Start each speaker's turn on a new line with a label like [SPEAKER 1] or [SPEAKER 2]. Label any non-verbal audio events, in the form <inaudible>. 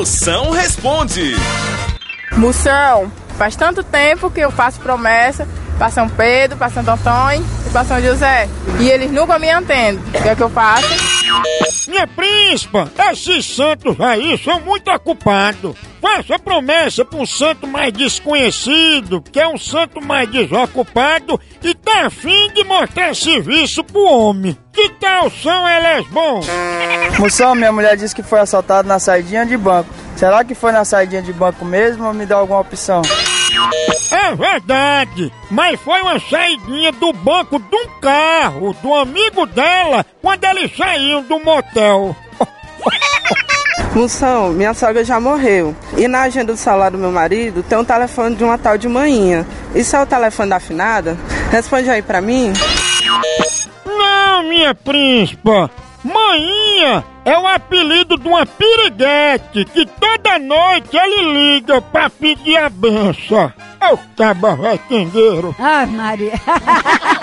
[SPEAKER 1] Moção responde.
[SPEAKER 2] Moção, faz tanto tempo que eu faço promessa para São Pedro, para Santo Antônio e para São José. E eles nunca me entendem. O que é que eu faço?
[SPEAKER 3] Minha príncipa, esses santos aí são muito ocupados. Faça promessa para um santo mais desconhecido, que é um santo mais desocupado e tá afim de mostrar serviço pro homem. Que tal São Elesbom?
[SPEAKER 4] Moção, minha mulher disse que foi assaltada na saidinha de banco. Será que foi na saidinha de banco mesmo ou me dá alguma opção?
[SPEAKER 3] É verdade, mas foi uma saidinha do banco de um carro do amigo dela quando eles saíam do motel. <laughs>
[SPEAKER 5] Moção, minha sogra já morreu. E na agenda do salário do meu marido tem um telefone de uma tal de manhinha. Isso é o telefone da finada? Responde aí pra mim.
[SPEAKER 3] Não, minha príncipa, Maninha é o apelido de uma piriguete que toda noite ele liga pra pedir a benção. É o caba requendeiro.
[SPEAKER 6] Ah, Maria. <laughs>